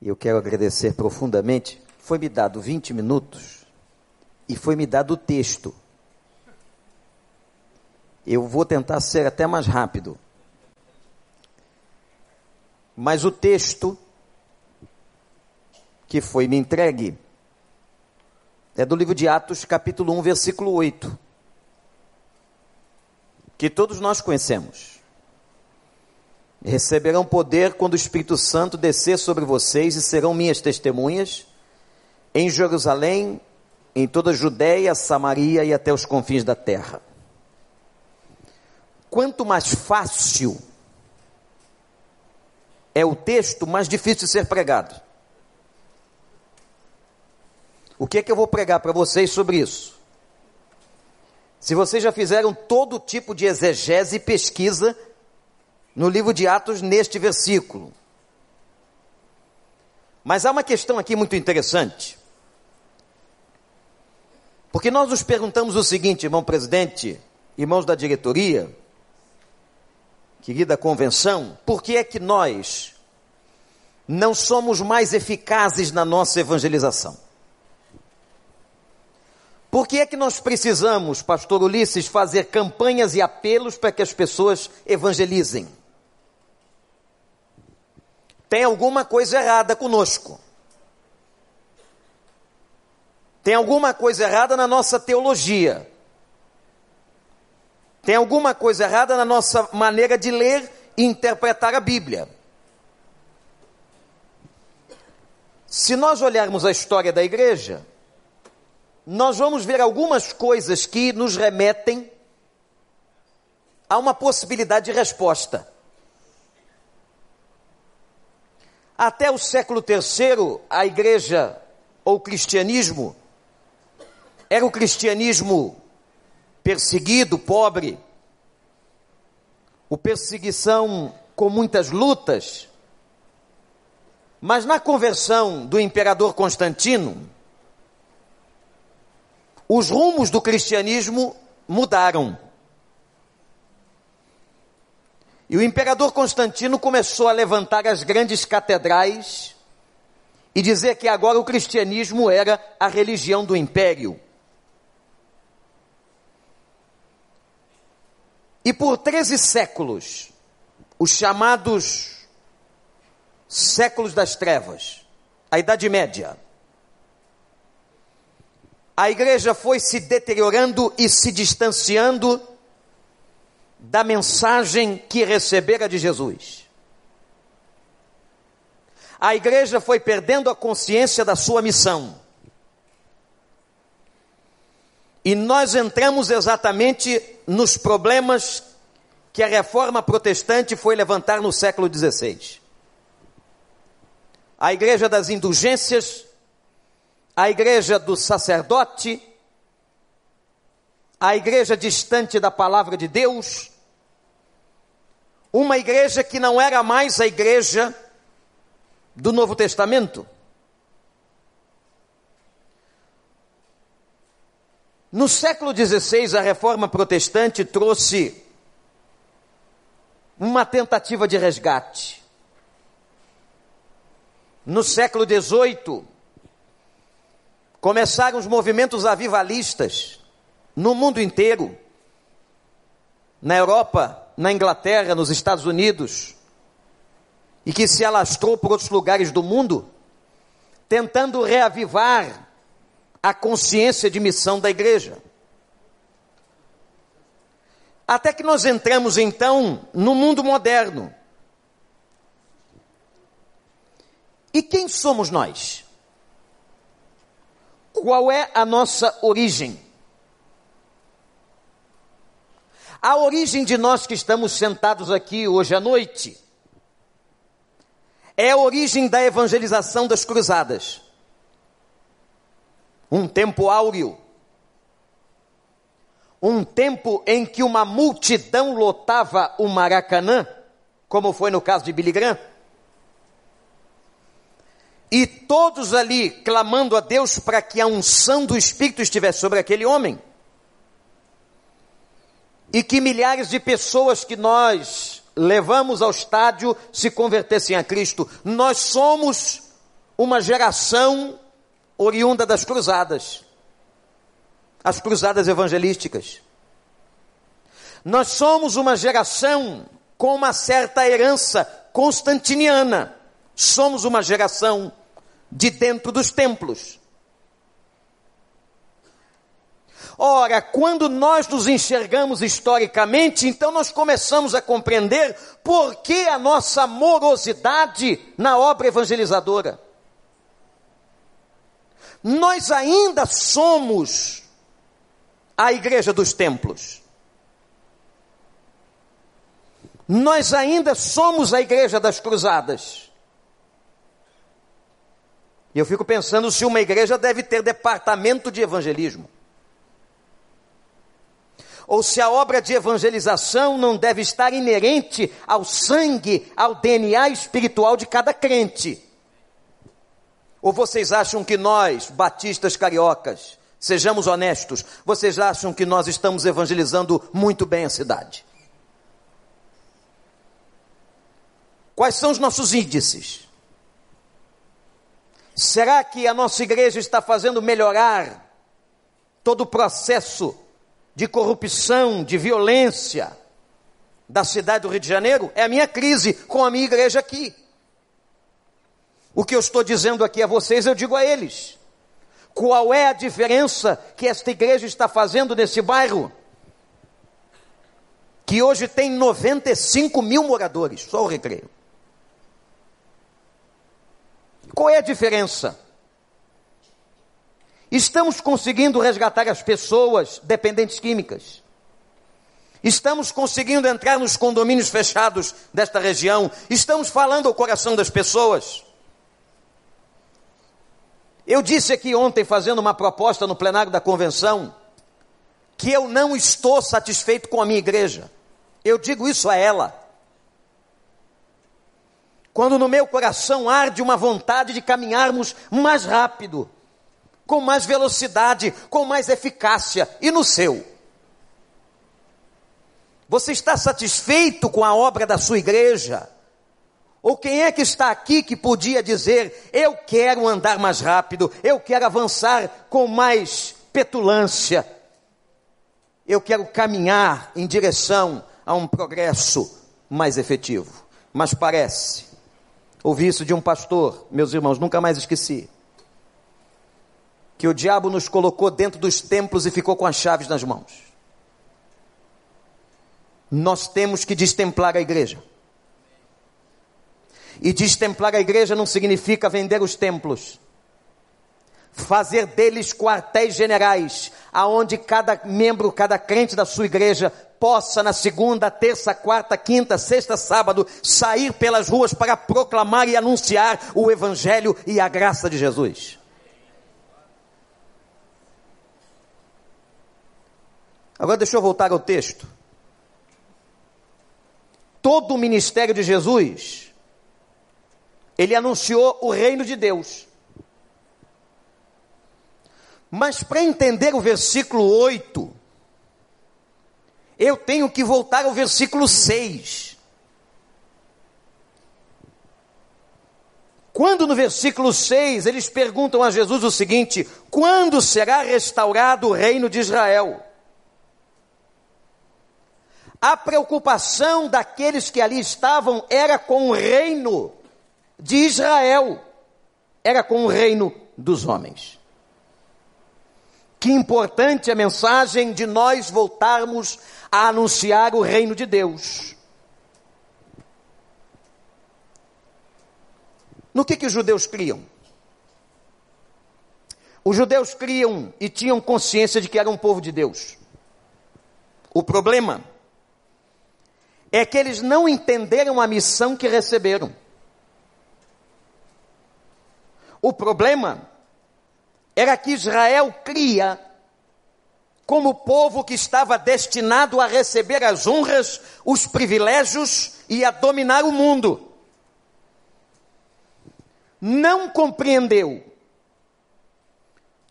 Eu quero agradecer profundamente. Foi me dado 20 minutos e foi me dado o texto. Eu vou tentar ser até mais rápido. Mas o texto que foi me entregue é do livro de Atos, capítulo 1, versículo 8. Que todos nós conhecemos. Receberão poder quando o Espírito Santo descer sobre vocês e serão minhas testemunhas em Jerusalém, em toda a Judéia, Samaria e até os confins da terra. Quanto mais fácil é o texto, mais difícil de ser pregado. O que é que eu vou pregar para vocês sobre isso? Se vocês já fizeram todo tipo de exegese e pesquisa no livro de Atos neste versículo. Mas há uma questão aqui muito interessante. Porque nós nos perguntamos o seguinte, irmão presidente, irmãos da diretoria, querida convenção, por que é que nós não somos mais eficazes na nossa evangelização? Por que é que nós precisamos, pastor Ulisses, fazer campanhas e apelos para que as pessoas evangelizem? Tem alguma coisa errada conosco. Tem alguma coisa errada na nossa teologia. Tem alguma coisa errada na nossa maneira de ler e interpretar a Bíblia. Se nós olharmos a história da igreja, nós vamos ver algumas coisas que nos remetem a uma possibilidade de resposta. Até o século III, a igreja ou o cristianismo era o cristianismo perseguido, pobre, o perseguição com muitas lutas. Mas na conversão do imperador Constantino, os rumos do cristianismo mudaram. E o imperador Constantino começou a levantar as grandes catedrais e dizer que agora o cristianismo era a religião do império. E por 13 séculos, os chamados séculos das trevas, a Idade Média, a igreja foi se deteriorando e se distanciando da mensagem que recebera de Jesus. A igreja foi perdendo a consciência da sua missão. E nós entramos exatamente nos problemas que a reforma protestante foi levantar no século XVI. A igreja das indulgências, a igreja do sacerdote, a igreja distante da palavra de Deus, uma igreja que não era mais a igreja do Novo Testamento. No século XVI, a reforma protestante trouxe uma tentativa de resgate. No século XVIII, começaram os movimentos avivalistas no mundo inteiro. Na Europa, na Inglaterra, nos Estados Unidos, e que se alastrou por outros lugares do mundo, tentando reavivar a consciência de missão da igreja. Até que nós entramos então no mundo moderno. E quem somos nós? Qual é a nossa origem? A origem de nós que estamos sentados aqui hoje à noite é a origem da evangelização das cruzadas. Um tempo áureo. Um tempo em que uma multidão lotava o Maracanã, como foi no caso de Billy Graham. E todos ali clamando a Deus para que a unção do Espírito estivesse sobre aquele homem e que milhares de pessoas que nós levamos ao estádio se convertessem a Cristo. Nós somos uma geração oriunda das cruzadas, as cruzadas evangelísticas. Nós somos uma geração com uma certa herança constantiniana. Somos uma geração de dentro dos templos. Ora, quando nós nos enxergamos historicamente, então nós começamos a compreender por que a nossa morosidade na obra evangelizadora. Nós ainda somos a igreja dos templos. Nós ainda somos a igreja das cruzadas. E eu fico pensando se uma igreja deve ter departamento de evangelismo. Ou se a obra de evangelização não deve estar inerente ao sangue, ao DNA espiritual de cada crente. Ou vocês acham que nós, batistas cariocas, sejamos honestos, vocês acham que nós estamos evangelizando muito bem a cidade? Quais são os nossos índices? Será que a nossa igreja está fazendo melhorar todo o processo de corrupção, de violência da cidade do Rio de Janeiro? É a minha crise com a minha igreja aqui. O que eu estou dizendo aqui a vocês, eu digo a eles. Qual é a diferença que esta igreja está fazendo nesse bairro? Que hoje tem 95 mil moradores, só o recreio. Qual é a diferença? Estamos conseguindo resgatar as pessoas dependentes químicas. Estamos conseguindo entrar nos condomínios fechados desta região. Estamos falando ao coração das pessoas. Eu disse aqui ontem, fazendo uma proposta no plenário da convenção, que eu não estou satisfeito com a minha igreja. Eu digo isso a ela. Quando no meu coração arde uma vontade de caminharmos mais rápido, com mais velocidade, com mais eficácia, e no seu? Você está satisfeito com a obra da sua igreja? Ou quem é que está aqui que podia dizer: eu quero andar mais rápido, eu quero avançar com mais petulância, eu quero caminhar em direção a um progresso mais efetivo? Mas parece, ouvi isso de um pastor, meus irmãos, nunca mais esqueci, que o diabo nos colocou dentro dos templos e ficou com as chaves nas mãos. Nós temos que destemplar a igreja. E destemplar a igreja não significa vender os templos. Fazer deles quartéis generais, aonde cada membro, cada crente da sua igreja possa na segunda, terça, quarta, quinta, sexta, sábado sair pelas ruas para proclamar e anunciar o evangelho e a graça de Jesus. Agora deixa eu voltar ao texto. Todo o ministério de Jesus ele anunciou o reino de Deus. Mas para entender o versículo 8, eu tenho que voltar ao versículo 6. Quando no versículo 6 eles perguntam a Jesus o seguinte: quando será restaurado o reino de Israel? A preocupação daqueles que ali estavam era com o reino de Israel era com o reino dos homens. Que importante a mensagem de nós voltarmos a anunciar o reino de Deus. No que, que os judeus criam? Os judeus criam e tinham consciência de que eram um povo de Deus. O problema é que eles não entenderam a missão que receberam. O problema era que Israel cria como povo que estava destinado a receber as honras, os privilégios e a dominar o mundo. Não compreendeu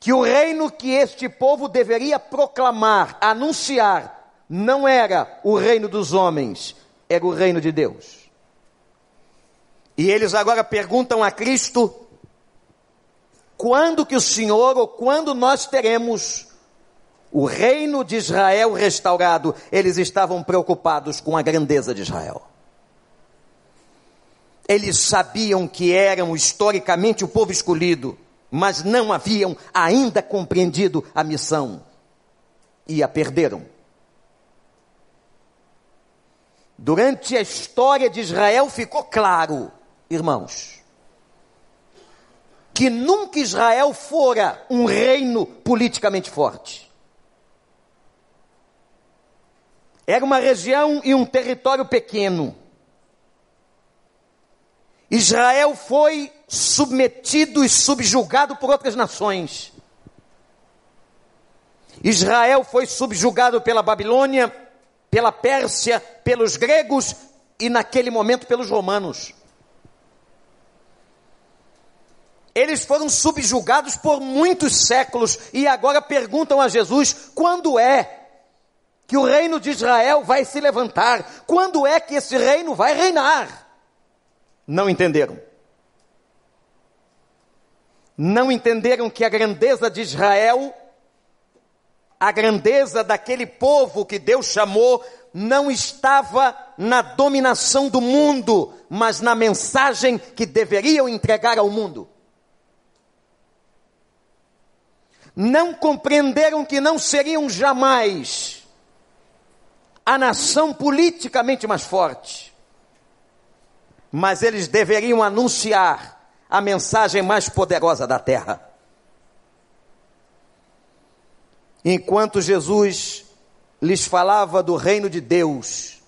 que o reino que este povo deveria proclamar, anunciar, não era o reino dos homens, era o reino de Deus. E eles agora perguntam a Cristo quando que o Senhor ou quando nós teremos o reino de Israel restaurado? Eles estavam preocupados com a grandeza de Israel. Eles sabiam que eram historicamente o povo escolhido, mas não haviam ainda compreendido a missão e a perderam. Durante a história de Israel ficou claro, irmãos, que nunca Israel fora um reino politicamente forte. Era uma região e um território pequeno. Israel foi submetido e subjugado por outras nações. Israel foi subjugado pela Babilônia, pela Pérsia, pelos gregos e naquele momento pelos romanos. Eles foram subjugados por muitos séculos e agora perguntam a Jesus: quando é que o reino de Israel vai se levantar? Quando é que esse reino vai reinar? não entenderam. Não entenderam que a grandeza de Israel, a grandeza daquele povo que Deus chamou, não estava na dominação do mundo, mas na mensagem que deveriam entregar ao mundo. Não compreenderam que não seriam jamais a nação politicamente mais forte mas eles deveriam anunciar a mensagem mais poderosa da terra. Enquanto Jesus lhes falava do reino de Deus,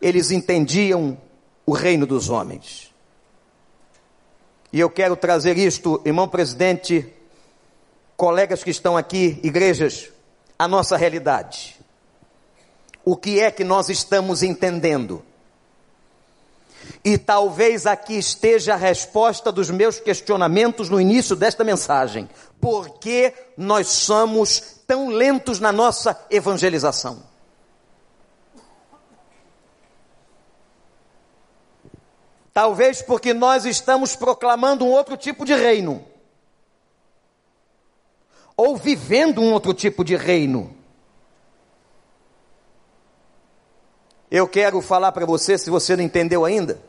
eles entendiam o reino dos homens. E eu quero trazer isto, irmão presidente, colegas que estão aqui, igrejas, a nossa realidade. O que é que nós estamos entendendo? E talvez aqui esteja a resposta dos meus questionamentos no início desta mensagem. Por que nós somos tão lentos na nossa evangelização? Talvez porque nós estamos proclamando um outro tipo de reino. Ou vivendo um outro tipo de reino. Eu quero falar para você, se você não entendeu ainda,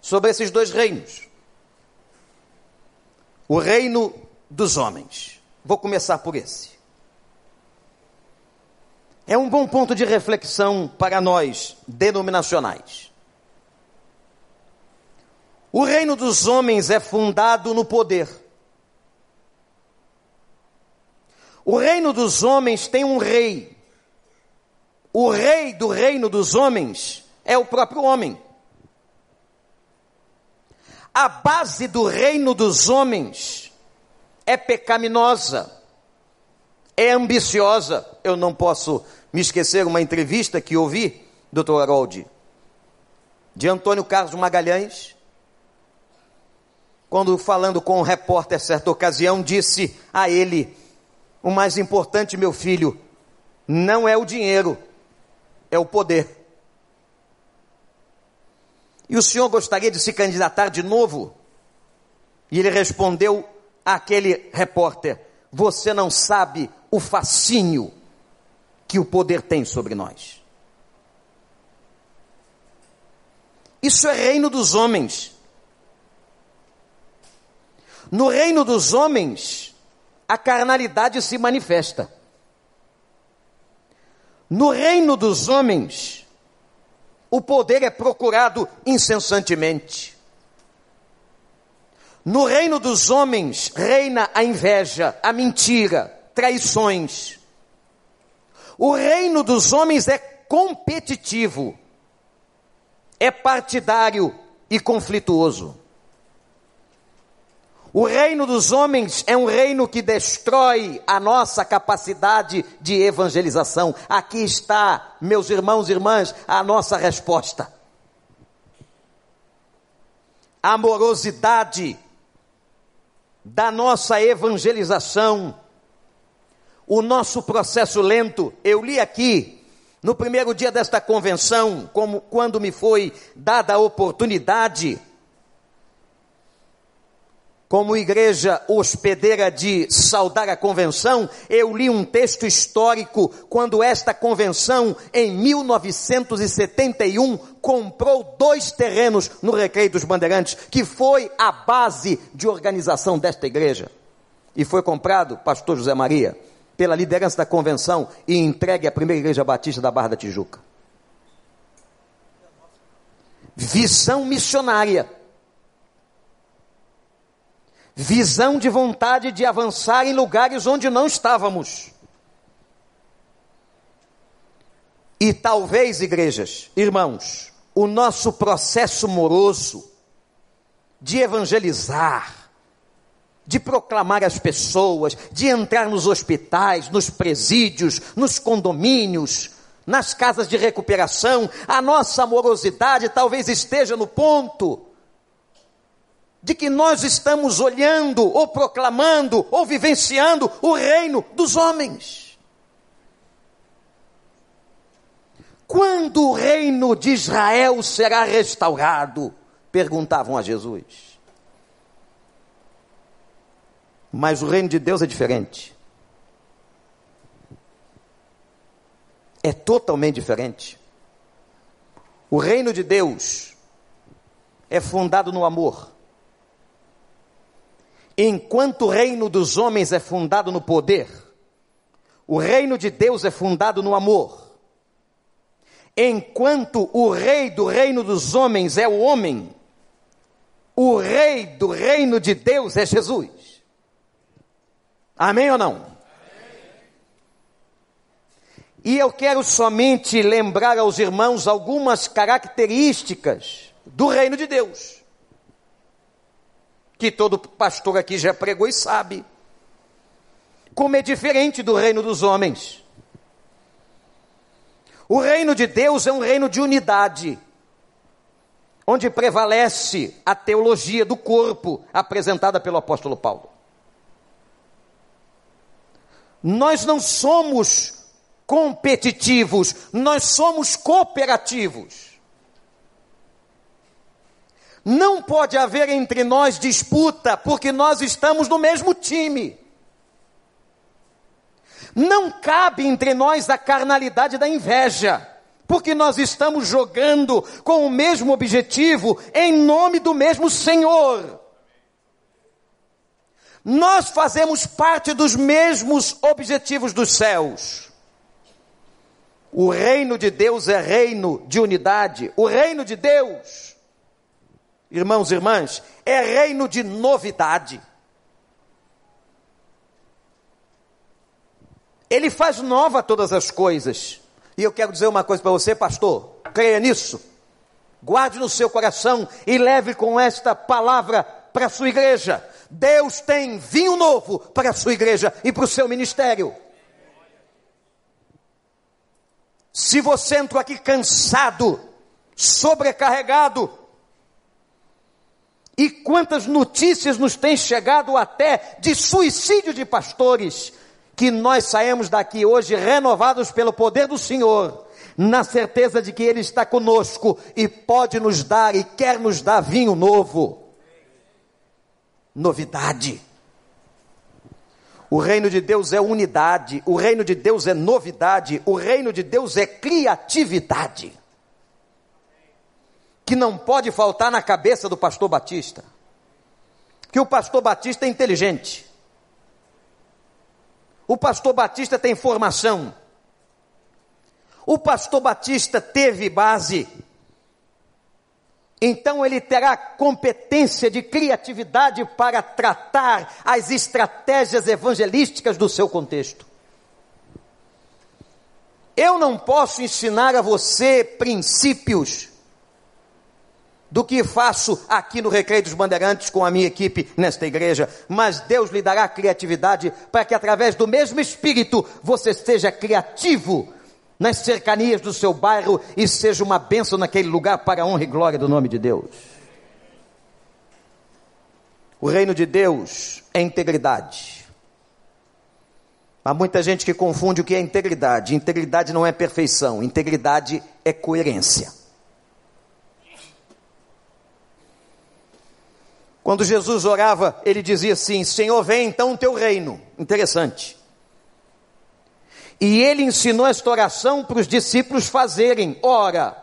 sobre esses dois reinos. O reino dos homens. Vou começar por esse. É um bom ponto de reflexão para nós, denominacionais. O reino dos homens é fundado no poder. O reino dos homens tem um rei o rei do reino dos homens é o próprio homem. A base do reino dos homens é pecaminosa, é ambiciosa. Eu não posso me esquecer uma entrevista que ouvi, doutor Harold, de Antônio Carlos Magalhães, quando falando com um repórter certa ocasião, disse a ele: O mais importante, meu filho, não é o dinheiro, é o poder. E o senhor gostaria de se candidatar de novo? E ele respondeu àquele repórter: Você não sabe o fascínio que o poder tem sobre nós. Isso é reino dos homens. No reino dos homens, a carnalidade se manifesta. No reino dos homens, o poder é procurado incessantemente. No reino dos homens reina a inveja, a mentira, traições. O reino dos homens é competitivo, é partidário e conflituoso. O reino dos homens é um reino que destrói a nossa capacidade de evangelização. Aqui está, meus irmãos e irmãs, a nossa resposta. Amorosidade da nossa evangelização, o nosso processo lento. Eu li aqui, no primeiro dia desta convenção, como quando me foi dada a oportunidade como igreja hospedeira de saudar a convenção, eu li um texto histórico quando esta convenção, em 1971, comprou dois terrenos no Recreio dos Bandeirantes, que foi a base de organização desta igreja. E foi comprado, pastor José Maria, pela liderança da convenção e entregue à primeira igreja batista da Barra da Tijuca. Visão missionária visão de vontade de avançar em lugares onde não estávamos. E talvez, igrejas, irmãos, o nosso processo moroso de evangelizar, de proclamar as pessoas, de entrar nos hospitais, nos presídios, nos condomínios, nas casas de recuperação, a nossa morosidade talvez esteja no ponto de que nós estamos olhando, ou proclamando, ou vivenciando o reino dos homens. Quando o reino de Israel será restaurado? Perguntavam a Jesus. Mas o reino de Deus é diferente. É totalmente diferente. O reino de Deus é fundado no amor. Enquanto o reino dos homens é fundado no poder, o reino de Deus é fundado no amor. Enquanto o rei do reino dos homens é o homem, o rei do reino de Deus é Jesus. Amém ou não? E eu quero somente lembrar aos irmãos algumas características do reino de Deus que todo pastor aqui já pregou e sabe. Como é diferente do reino dos homens. O reino de Deus é um reino de unidade, onde prevalece a teologia do corpo apresentada pelo apóstolo Paulo. Nós não somos competitivos, nós somos cooperativos. Não pode haver entre nós disputa, porque nós estamos no mesmo time. Não cabe entre nós a carnalidade da inveja, porque nós estamos jogando com o mesmo objetivo, em nome do mesmo Senhor. Nós fazemos parte dos mesmos objetivos dos céus. O reino de Deus é reino de unidade. O reino de Deus irmãos e irmãs, é reino de novidade. Ele faz nova todas as coisas. E eu quero dizer uma coisa para você, pastor, creia nisso. Guarde no seu coração e leve com esta palavra para a sua igreja. Deus tem vinho novo para a sua igreja e para o seu ministério. Se você entrou aqui cansado, sobrecarregado, e quantas notícias nos têm chegado até de suicídio de pastores, que nós saímos daqui hoje renovados pelo poder do Senhor, na certeza de que Ele está conosco e pode nos dar e quer nos dar vinho novo. Novidade. O reino de Deus é unidade, o reino de Deus é novidade, o reino de Deus é criatividade que não pode faltar na cabeça do pastor Batista. Que o pastor Batista é inteligente. O pastor Batista tem formação. O pastor Batista teve base. Então ele terá competência de criatividade para tratar as estratégias evangelísticas do seu contexto. Eu não posso ensinar a você princípios do que faço aqui no Recreio dos Bandeirantes com a minha equipe nesta igreja, mas Deus lhe dará criatividade para que através do mesmo espírito você seja criativo nas cercanias do seu bairro e seja uma bênção naquele lugar para a honra e glória do nome de Deus. O reino de Deus é integridade. Há muita gente que confunde o que é integridade. Integridade não é perfeição, integridade é coerência. Quando Jesus orava, ele dizia assim: Senhor, vem então o teu reino. Interessante. E ele ensinou esta oração para os discípulos fazerem. Ora,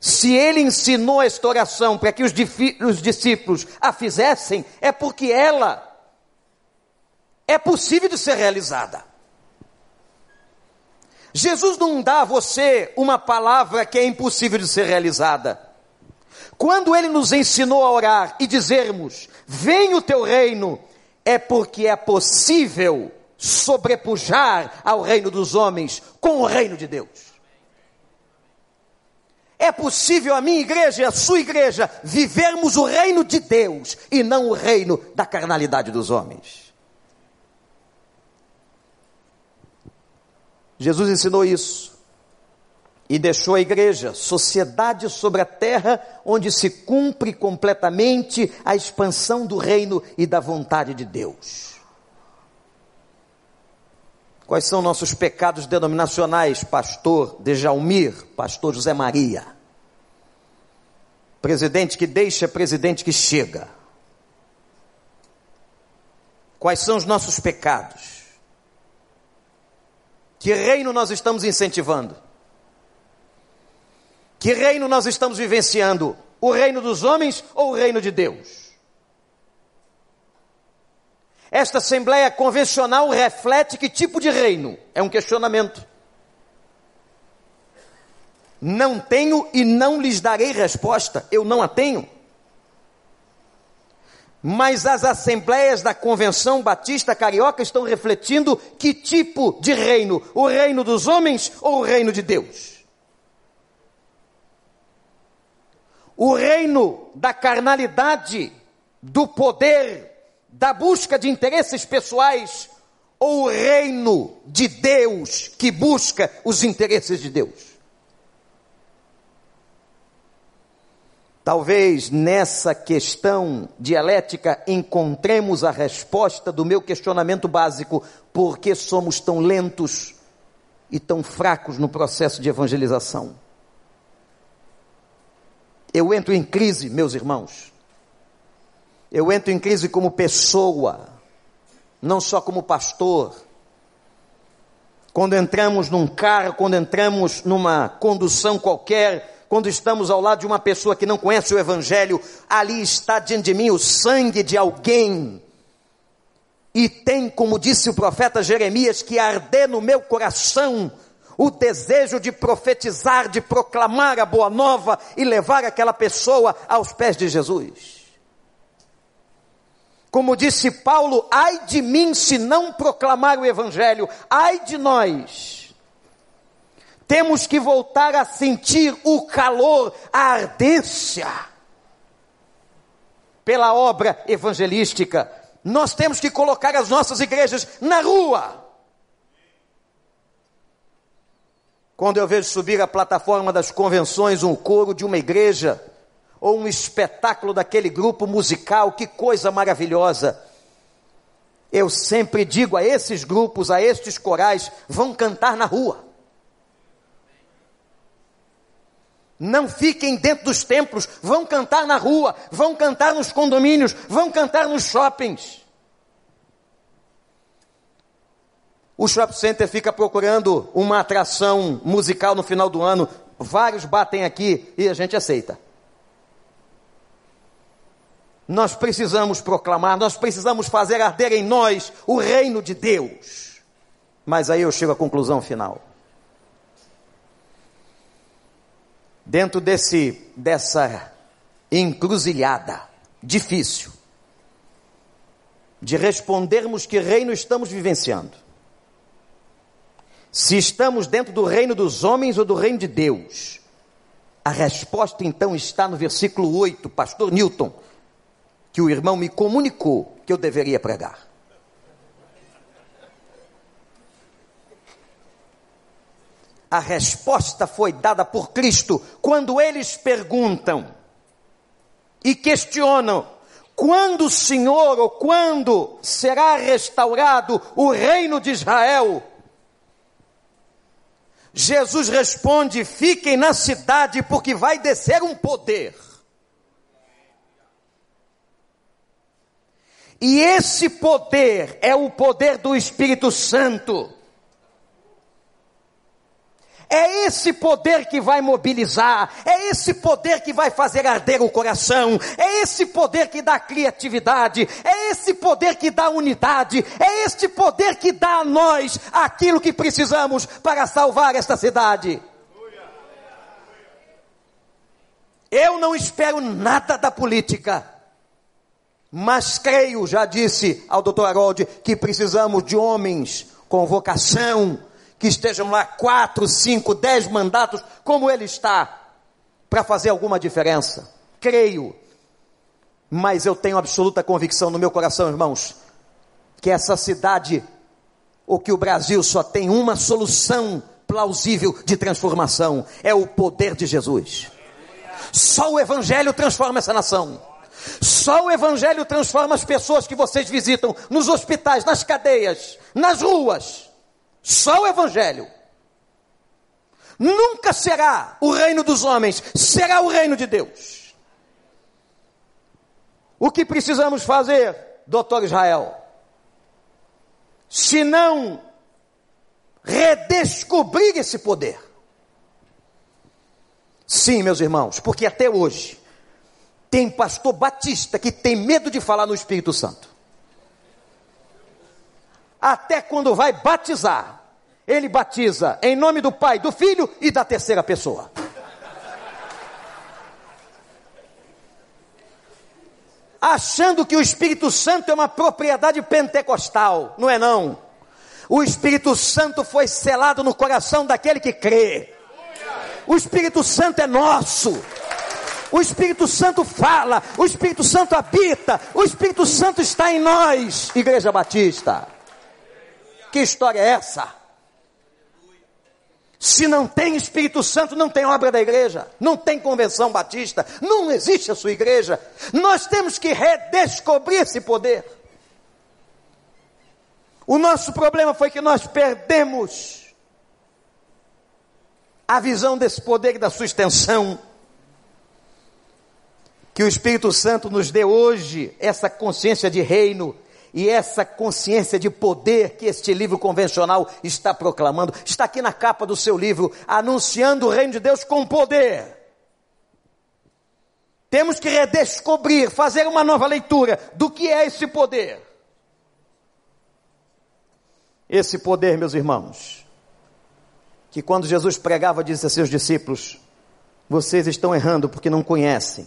se ele ensinou esta oração para que os, os discípulos a fizessem, é porque ela é possível de ser realizada. Jesus não dá a você uma palavra que é impossível de ser realizada. Quando ele nos ensinou a orar e dizermos: Venha o teu reino, é porque é possível sobrepujar ao reino dos homens com o reino de Deus. É possível a minha igreja e a sua igreja vivermos o reino de Deus e não o reino da carnalidade dos homens. Jesus ensinou isso e deixou a igreja, sociedade sobre a terra, onde se cumpre completamente a expansão do reino e da vontade de Deus. Quais são nossos pecados denominacionais, pastor Dejalmir, pastor José Maria? Presidente que deixa, presidente que chega. Quais são os nossos pecados? Que reino nós estamos incentivando? Que reino nós estamos vivenciando? O reino dos homens ou o reino de Deus? Esta Assembleia Convencional reflete que tipo de reino? É um questionamento. Não tenho e não lhes darei resposta, eu não a tenho. Mas as assembleias da Convenção Batista Carioca estão refletindo que tipo de reino? O reino dos homens ou o reino de Deus? O reino da carnalidade, do poder, da busca de interesses pessoais, ou o reino de Deus que busca os interesses de Deus? Talvez nessa questão dialética encontremos a resposta do meu questionamento básico: por que somos tão lentos e tão fracos no processo de evangelização? Eu entro em crise, meus irmãos. Eu entro em crise como pessoa, não só como pastor. Quando entramos num carro, quando entramos numa condução qualquer, quando estamos ao lado de uma pessoa que não conhece o Evangelho, ali está diante de mim o sangue de alguém. E tem, como disse o profeta Jeremias, que arder no meu coração o desejo de profetizar, de proclamar a boa nova e levar aquela pessoa aos pés de Jesus. Como disse Paulo, ai de mim se não proclamar o Evangelho, ai de nós. Temos que voltar a sentir o calor, a ardência pela obra evangelística. Nós temos que colocar as nossas igrejas na rua Quando eu vejo subir a plataforma das convenções um coro de uma igreja, ou um espetáculo daquele grupo musical, que coisa maravilhosa. Eu sempre digo a esses grupos, a estes corais, vão cantar na rua. Não fiquem dentro dos templos, vão cantar na rua, vão cantar nos condomínios, vão cantar nos shoppings. O shopping center fica procurando uma atração musical no final do ano. Vários batem aqui e a gente aceita. Nós precisamos proclamar, nós precisamos fazer arder em nós o reino de Deus. Mas aí eu chego à conclusão final. Dentro desse dessa encruzilhada difícil de respondermos que reino estamos vivenciando se estamos dentro do reino dos homens ou do reino de Deus? A resposta então está no versículo 8, pastor Newton, que o irmão me comunicou que eu deveria pregar. A resposta foi dada por Cristo quando eles perguntam e questionam quando o Senhor ou quando será restaurado o reino de Israel. Jesus responde: fiquem na cidade, porque vai descer um poder. E esse poder é o poder do Espírito Santo. É esse poder que vai mobilizar, é esse poder que vai fazer arder o coração, é esse poder que dá criatividade, é esse poder que dá unidade, é este poder que dá a nós aquilo que precisamos para salvar esta cidade. Eu não espero nada da política, mas creio, já disse ao Dr. Harold, que precisamos de homens com vocação, que estejam lá quatro, cinco, dez mandatos, como ele está, para fazer alguma diferença. Creio. Mas eu tenho absoluta convicção no meu coração, irmãos, que essa cidade, ou que o Brasil só tem uma solução plausível de transformação: é o poder de Jesus. Só o Evangelho transforma essa nação. Só o Evangelho transforma as pessoas que vocês visitam nos hospitais, nas cadeias, nas ruas. Só o Evangelho. Nunca será o reino dos homens, será o reino de Deus. O que precisamos fazer, doutor Israel? Se não redescobrir esse poder. Sim, meus irmãos, porque até hoje tem pastor batista que tem medo de falar no Espírito Santo. Até quando vai batizar, ele batiza em nome do Pai, do Filho e da terceira pessoa. Achando que o Espírito Santo é uma propriedade pentecostal, não é não. O Espírito Santo foi selado no coração daquele que crê. O Espírito Santo é nosso. O Espírito Santo fala, o Espírito Santo habita, o Espírito Santo está em nós, Igreja Batista. Que história é essa? Se não tem Espírito Santo, não tem obra da igreja, não tem convenção batista, não existe a sua igreja. Nós temos que redescobrir esse poder. O nosso problema foi que nós perdemos a visão desse poder e da sua extensão. Que o Espírito Santo nos dê hoje essa consciência de reino e essa consciência de poder que este livro convencional está proclamando, está aqui na capa do seu livro, anunciando o reino de Deus com poder. Temos que redescobrir, fazer uma nova leitura do que é esse poder. Esse poder, meus irmãos, que quando Jesus pregava, disse a seus discípulos: Vocês estão errando porque não conhecem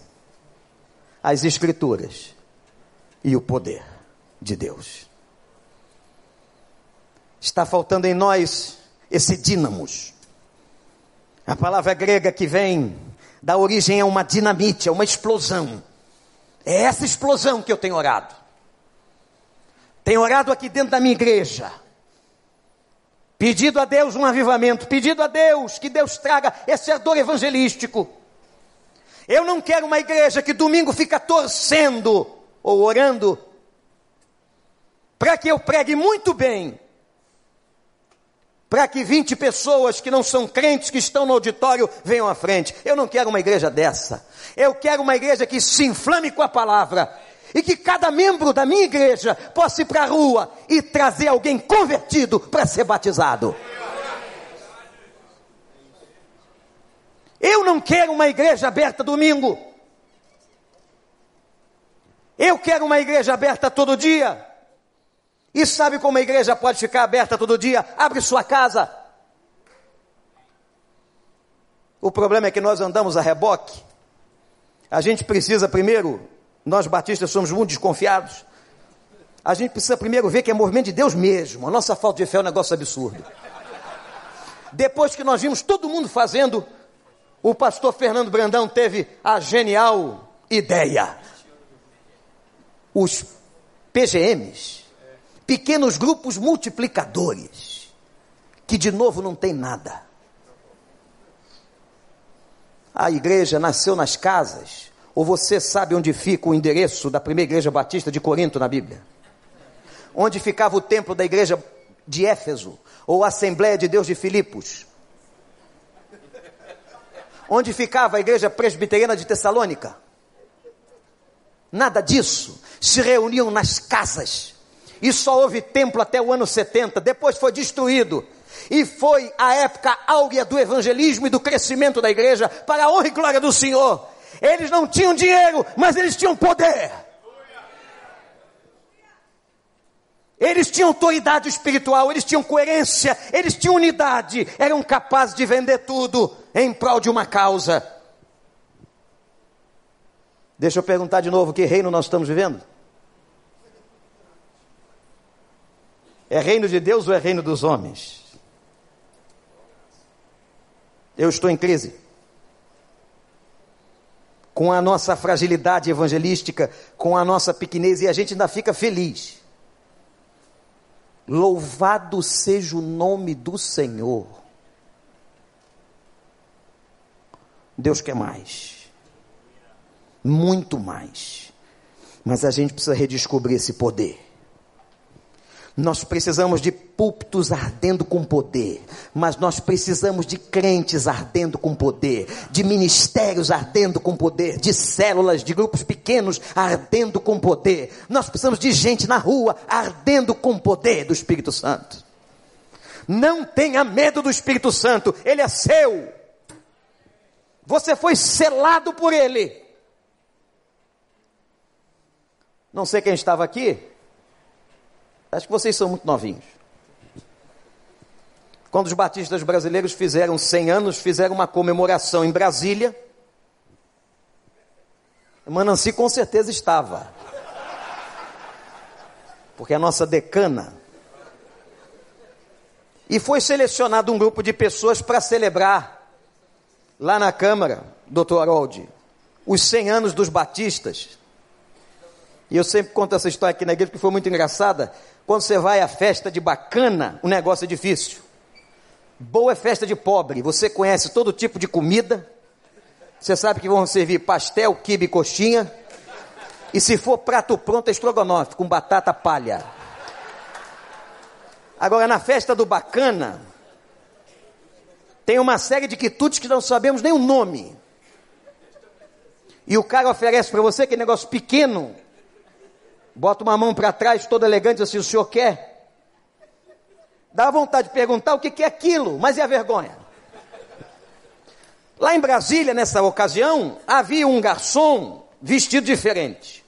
as Escrituras e o poder de Deus. Está faltando em nós esse dínamos. A palavra grega que vem da origem é uma dinamite, é uma explosão. É essa explosão que eu tenho orado. Tenho orado aqui dentro da minha igreja. Pedido a Deus um avivamento, pedido a Deus que Deus traga esse ardor evangelístico. Eu não quero uma igreja que domingo fica torcendo ou orando para que eu pregue muito bem, para que 20 pessoas que não são crentes, que estão no auditório, venham à frente. Eu não quero uma igreja dessa. Eu quero uma igreja que se inflame com a palavra. E que cada membro da minha igreja possa ir para a rua e trazer alguém convertido para ser batizado. Eu não quero uma igreja aberta domingo. Eu quero uma igreja aberta todo dia. E sabe como a igreja pode ficar aberta todo dia? Abre sua casa. O problema é que nós andamos a reboque. A gente precisa primeiro, nós batistas somos muito desconfiados. A gente precisa primeiro ver que é movimento de Deus mesmo. A nossa falta de fé é um negócio absurdo. Depois que nós vimos todo mundo fazendo, o pastor Fernando Brandão teve a genial ideia. Os PGMs, pequenos grupos multiplicadores, que de novo não tem nada. A igreja nasceu nas casas, ou você sabe onde fica o endereço da primeira igreja batista de Corinto na Bíblia? Onde ficava o templo da igreja de Éfeso, ou a Assembleia de Deus de Filipos? Onde ficava a igreja presbiteriana de Tessalônica? Nada disso. Se reuniam nas casas. E só houve templo até o ano 70, depois foi destruído. E foi a época áurea do evangelismo e do crescimento da igreja para a honra e glória do Senhor. Eles não tinham dinheiro, mas eles tinham poder. Eles tinham autoridade espiritual, eles tinham coerência, eles tinham unidade, eram capazes de vender tudo em prol de uma causa. Deixa eu perguntar de novo: que reino nós estamos vivendo? É reino de Deus ou é reino dos homens? Eu estou em crise. Com a nossa fragilidade evangelística, com a nossa pequenez, e a gente ainda fica feliz. Louvado seja o nome do Senhor. Deus quer mais. Muito mais. Mas a gente precisa redescobrir esse poder. Nós precisamos de púlpitos ardendo com poder, mas nós precisamos de crentes ardendo com poder, de ministérios ardendo com poder, de células, de grupos pequenos ardendo com poder. Nós precisamos de gente na rua ardendo com poder do Espírito Santo. Não tenha medo do Espírito Santo, ele é seu. Você foi selado por ele. Não sei quem estava aqui, Acho que vocês são muito novinhos. Quando os batistas brasileiros fizeram 100 anos, fizeram uma comemoração em Brasília. Mananci com certeza estava. Porque a nossa decana. E foi selecionado um grupo de pessoas para celebrar lá na Câmara, doutor Harold, os 100 anos dos batistas. E eu sempre conto essa história aqui na igreja porque foi muito engraçada. Quando você vai à festa de bacana, o negócio é difícil. Boa é festa de pobre. Você conhece todo tipo de comida. Você sabe que vão servir pastel, quibe e coxinha. E se for prato pronto, é estrogonofe com batata palha. Agora, na festa do bacana, tem uma série de quitutes que não sabemos nem o nome. E o cara oferece para você aquele negócio pequeno, bota uma mão para trás, todo elegante, assim: o senhor quer? Dá vontade de perguntar o que, é aquilo, mas e a vergonha? Lá em Brasília, nessa ocasião, havia um garçom vestido diferente.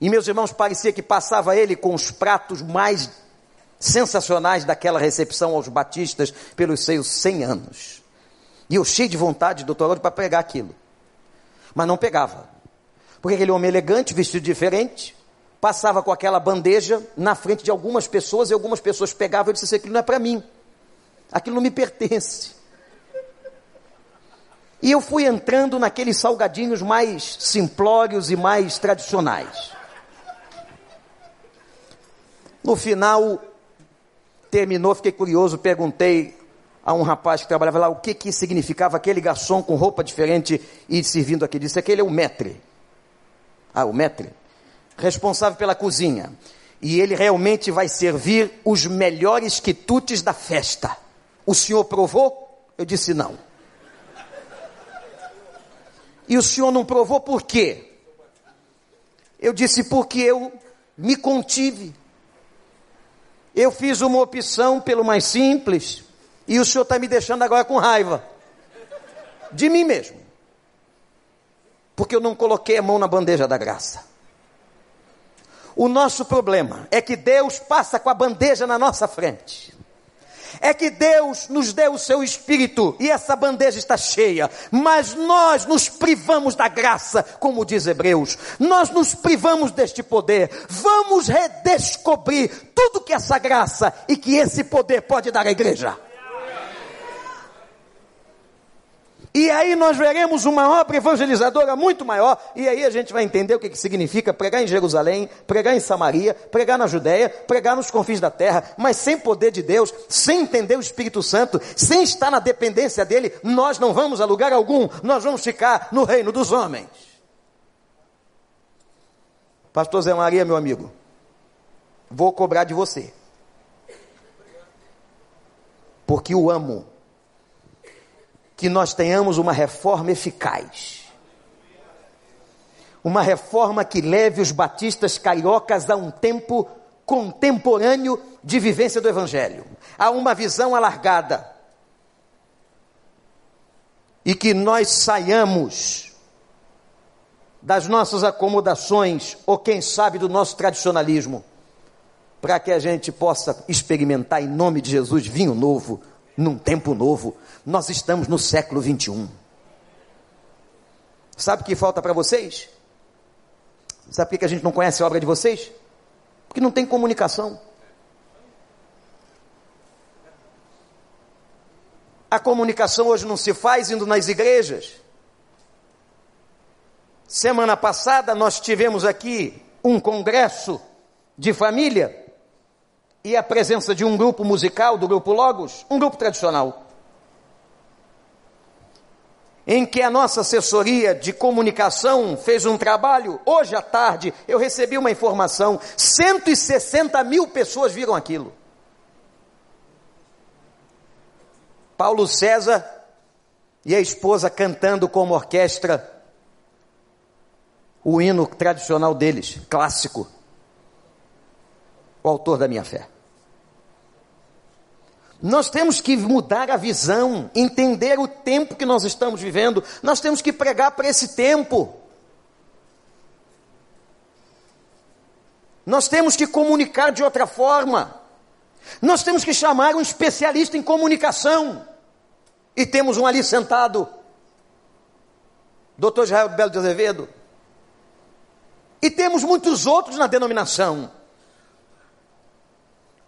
E meus irmãos, parecia que passava ele com os pratos mais sensacionais daquela recepção aos batistas pelos seus 100 anos. E eu cheio de vontade, doutor, para pegar aquilo. Mas não pegava. Porque aquele homem elegante, vestido diferente, passava com aquela bandeja na frente de algumas pessoas e algumas pessoas pegavam e disseram: Aquilo não é para mim, aquilo não me pertence. E eu fui entrando naqueles salgadinhos mais simplórios e mais tradicionais. No final, terminou, fiquei curioso, perguntei a um rapaz que trabalhava lá o que, que significava aquele garçom com roupa diferente e servindo aqui. Disse: aquele é o metre ah, o maître, responsável pela cozinha. E ele realmente vai servir os melhores quitutes da festa. O senhor provou? Eu disse não. E o senhor não provou por quê? Eu disse porque eu me contive. Eu fiz uma opção pelo mais simples. E o senhor está me deixando agora com raiva. De mim mesmo porque eu não coloquei a mão na bandeja da graça. O nosso problema é que Deus passa com a bandeja na nossa frente. É que Deus nos deu o seu espírito e essa bandeja está cheia, mas nós nos privamos da graça, como diz Hebreus. Nós nos privamos deste poder. Vamos redescobrir tudo que essa graça e que esse poder pode dar à igreja. E aí nós veremos uma obra evangelizadora muito maior, e aí a gente vai entender o que, que significa pregar em Jerusalém, pregar em Samaria, pregar na Judéia, pregar nos confins da terra, mas sem poder de Deus, sem entender o Espírito Santo, sem estar na dependência dele, nós não vamos a lugar algum, nós vamos ficar no reino dos homens. Pastor Zé Maria, meu amigo, vou cobrar de você, porque o amo que nós tenhamos uma reforma eficaz. uma reforma que leve os batistas cariocas a um tempo contemporâneo de vivência do Evangelho, a uma visão alargada. E que nós saiamos das nossas acomodações, ou quem sabe do nosso tradicionalismo, para que a gente possa experimentar em nome de Jesus vinho novo, num tempo novo. Nós estamos no século 21. Sabe o que falta para vocês? Sabe por que a gente não conhece a obra de vocês? Porque não tem comunicação. A comunicação hoje não se faz indo nas igrejas. Semana passada nós tivemos aqui um congresso de família e a presença de um grupo musical, do grupo Logos, um grupo tradicional, em que a nossa assessoria de comunicação fez um trabalho. Hoje à tarde eu recebi uma informação: 160 mil pessoas viram aquilo. Paulo César e a esposa cantando como orquestra o hino tradicional deles, clássico o autor da minha fé. Nós temos que mudar a visão, entender o tempo que nós estamos vivendo. Nós temos que pregar para esse tempo. Nós temos que comunicar de outra forma. Nós temos que chamar um especialista em comunicação. E temos um ali sentado, Dr. Israel Belo de Azevedo. E temos muitos outros na denominação.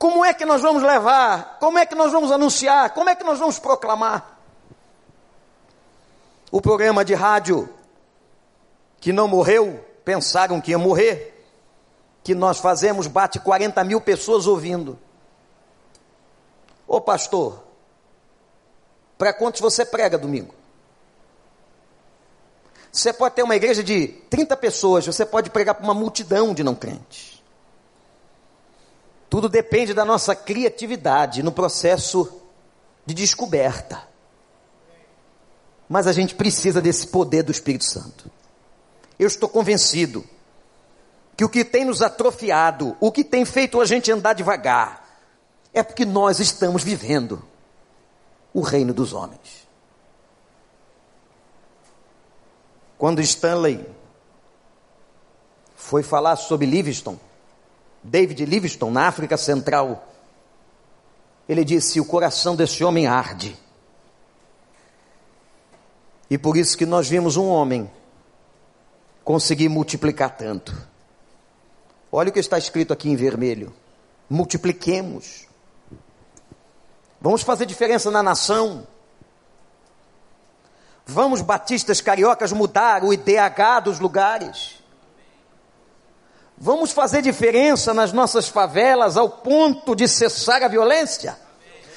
Como é que nós vamos levar? Como é que nós vamos anunciar? Como é que nós vamos proclamar? O programa de rádio que não morreu, pensaram que ia morrer, que nós fazemos, bate 40 mil pessoas ouvindo. Ô pastor, para quantos você prega domingo? Você pode ter uma igreja de 30 pessoas, você pode pregar para uma multidão de não crentes. Tudo depende da nossa criatividade no processo de descoberta. Mas a gente precisa desse poder do Espírito Santo. Eu estou convencido que o que tem nos atrofiado, o que tem feito a gente andar devagar, é porque nós estamos vivendo o reino dos homens. Quando Stanley foi falar sobre Livingston, David Livingstone, na África Central, ele disse: O coração desse homem arde. E por isso que nós vimos um homem conseguir multiplicar tanto. Olha o que está escrito aqui em vermelho: multipliquemos. Vamos fazer diferença na nação. Vamos, batistas cariocas, mudar o IDH dos lugares. Vamos fazer diferença nas nossas favelas ao ponto de cessar a violência,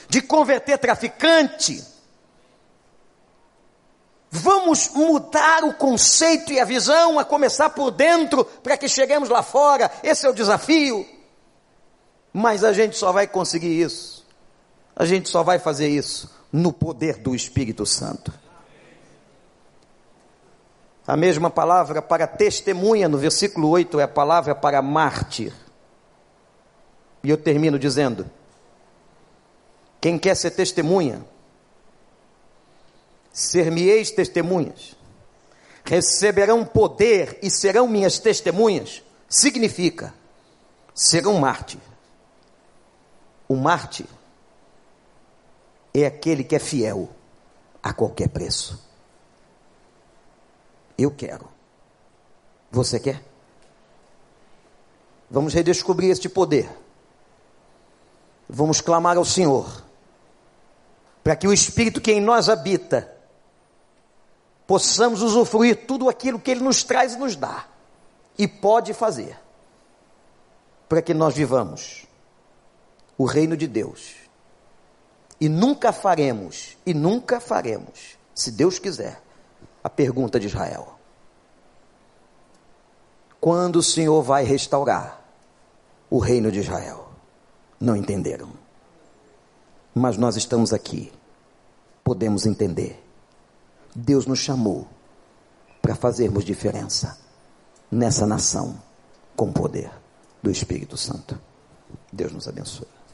de converter traficante. Vamos mudar o conceito e a visão, a começar por dentro, para que cheguemos lá fora. Esse é o desafio. Mas a gente só vai conseguir isso. A gente só vai fazer isso no poder do Espírito Santo. A mesma palavra para testemunha no versículo 8 é a palavra para mártir. E eu termino dizendo: quem quer ser testemunha, ser-me-eis testemunhas, receberão poder e serão minhas testemunhas, significa ser um mártir. O mártir é aquele que é fiel a qualquer preço. Eu quero. Você quer? Vamos redescobrir este poder. Vamos clamar ao Senhor, para que o Espírito que em nós habita, possamos usufruir tudo aquilo que Ele nos traz e nos dá, e pode fazer, para que nós vivamos o reino de Deus. E nunca faremos, e nunca faremos, se Deus quiser, a pergunta de Israel: Quando o Senhor vai restaurar o reino de Israel? Não entenderam. Mas nós estamos aqui, podemos entender. Deus nos chamou para fazermos diferença. nessa nação com poder do Espírito Santo. Deus nos abençoe.